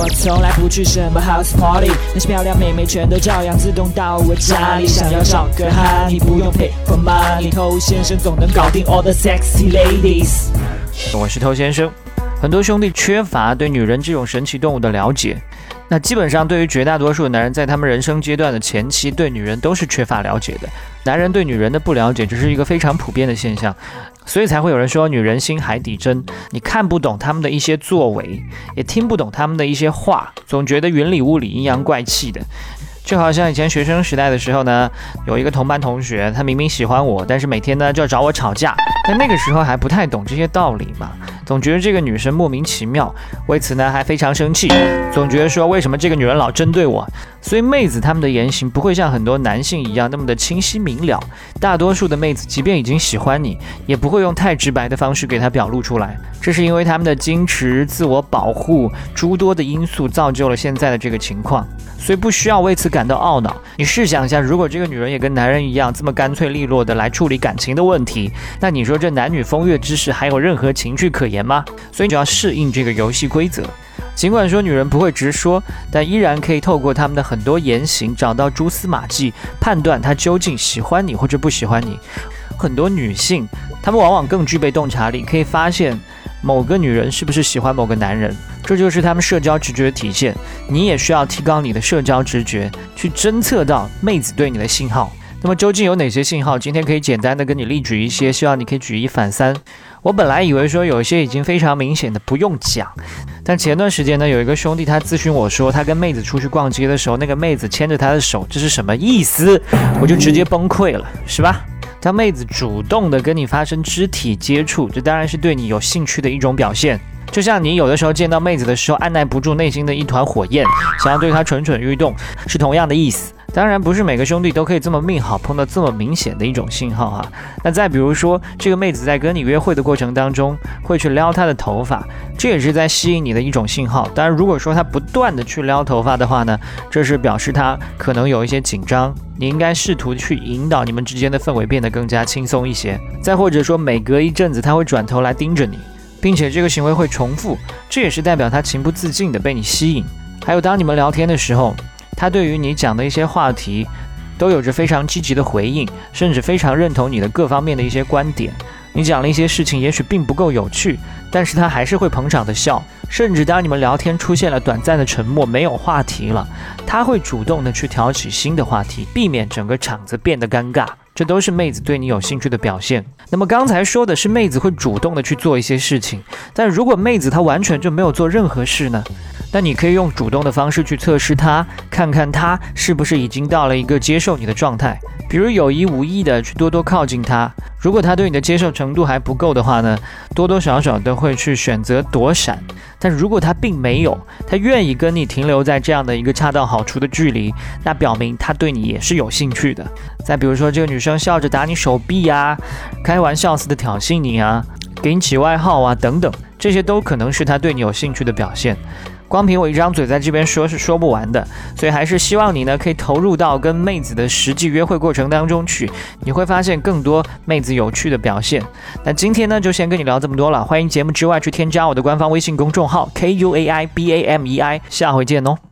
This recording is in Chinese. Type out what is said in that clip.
我从来不去什么 house party，那些漂亮妹妹全都照样自动到我家里。想要找个 honey，不用 pay for money，偷先生总能搞定 all the sexy ladies。我是偷先生。很多兄弟缺乏对女人这种神奇动物的了解，那基本上对于绝大多数的男人，在他们人生阶段的前期，对女人都是缺乏了解的。男人对女人的不了解，这是一个非常普遍的现象，所以才会有人说女人心海底针，你看不懂他们的一些作为，也听不懂他们的一些话，总觉得云里雾里、阴阳怪气的。就好像以前学生时代的时候呢，有一个同班同学，他明明喜欢我，但是每天呢就要找我吵架。但那个时候还不太懂这些道理嘛，总觉得这个女生莫名其妙，为此呢还非常生气，总觉得说为什么这个女人老针对我。所以妹子她们的言行不会像很多男性一样那么的清晰明了。大多数的妹子即便已经喜欢你，也不会用太直白的方式给她表露出来。这是因为他们的矜持、自我保护诸多的因素造就了现在的这个情况。所以不需要为此感到懊恼。你试想一下，如果这个女人也跟男人一样这么干脆利落的来处理感情的问题，那你说这男女风月之事还有任何情趣可言吗？所以你就要适应这个游戏规则。尽管说女人不会直说，但依然可以透过他们的很多言行找到蛛丝马迹，判断她究竟喜欢你或者不喜欢你。很多女性，她们往往更具备洞察力，可以发现某个女人是不是喜欢某个男人。这就是他们社交直觉的体现。你也需要提高你的社交直觉，去侦测到妹子对你的信号。那么究竟有哪些信号？今天可以简单的跟你例举一些，希望你可以举一反三。我本来以为说有一些已经非常明显的不用讲，但前段时间呢，有一个兄弟他咨询我说，他跟妹子出去逛街的时候，那个妹子牵着他的手，这是什么意思？我就直接崩溃了，是吧？当妹子主动的跟你发生肢体接触，这当然是对你有兴趣的一种表现。就像你有的时候见到妹子的时候，按耐不住内心的一团火焰，想要对她蠢蠢欲动，是同样的意思。当然，不是每个兄弟都可以这么命好，碰到这么明显的一种信号哈。那再比如说，这个妹子在跟你约会的过程当中，会去撩她的头发，这也是在吸引你的一种信号。当然，如果说她不断的去撩头发的话呢，这是表示她可能有一些紧张，你应该试图去引导你们之间的氛围变得更加轻松一些。再或者说，每隔一阵子，她会转头来盯着你。并且这个行为会重复，这也是代表她情不自禁的被你吸引。还有，当你们聊天的时候，他对于你讲的一些话题，都有着非常积极的回应，甚至非常认同你的各方面的一些观点。你讲了一些事情，也许并不够有趣，但是他还是会捧场的笑。甚至当你们聊天出现了短暂的沉默，没有话题了，他会主动的去挑起新的话题，避免整个场子变得尴尬。这都是妹子对你有兴趣的表现。那么刚才说的是妹子会主动的去做一些事情，但如果妹子她完全就没有做任何事呢？那你可以用主动的方式去测试她，看看她是不是已经到了一个接受你的状态。比如有意无意的去多多靠近她，如果她对你的接受程度还不够的话呢，多多少少都会去选择躲闪。但如果他并没有，他愿意跟你停留在这样的一个恰到好处的距离，那表明他对你也是有兴趣的。再比如说，这个女生笑着打你手臂呀，开玩笑似的挑衅你啊，给你起外号啊等等，这些都可能是他对你有兴趣的表现。光凭我一张嘴在这边说是说不完的，所以还是希望你呢可以投入到跟妹子的实际约会过程当中去，你会发现更多妹子有趣的表现。那今天呢就先跟你聊这么多了，欢迎节目之外去添加我的官方微信公众号 K U A I B A M E I，下回见哦。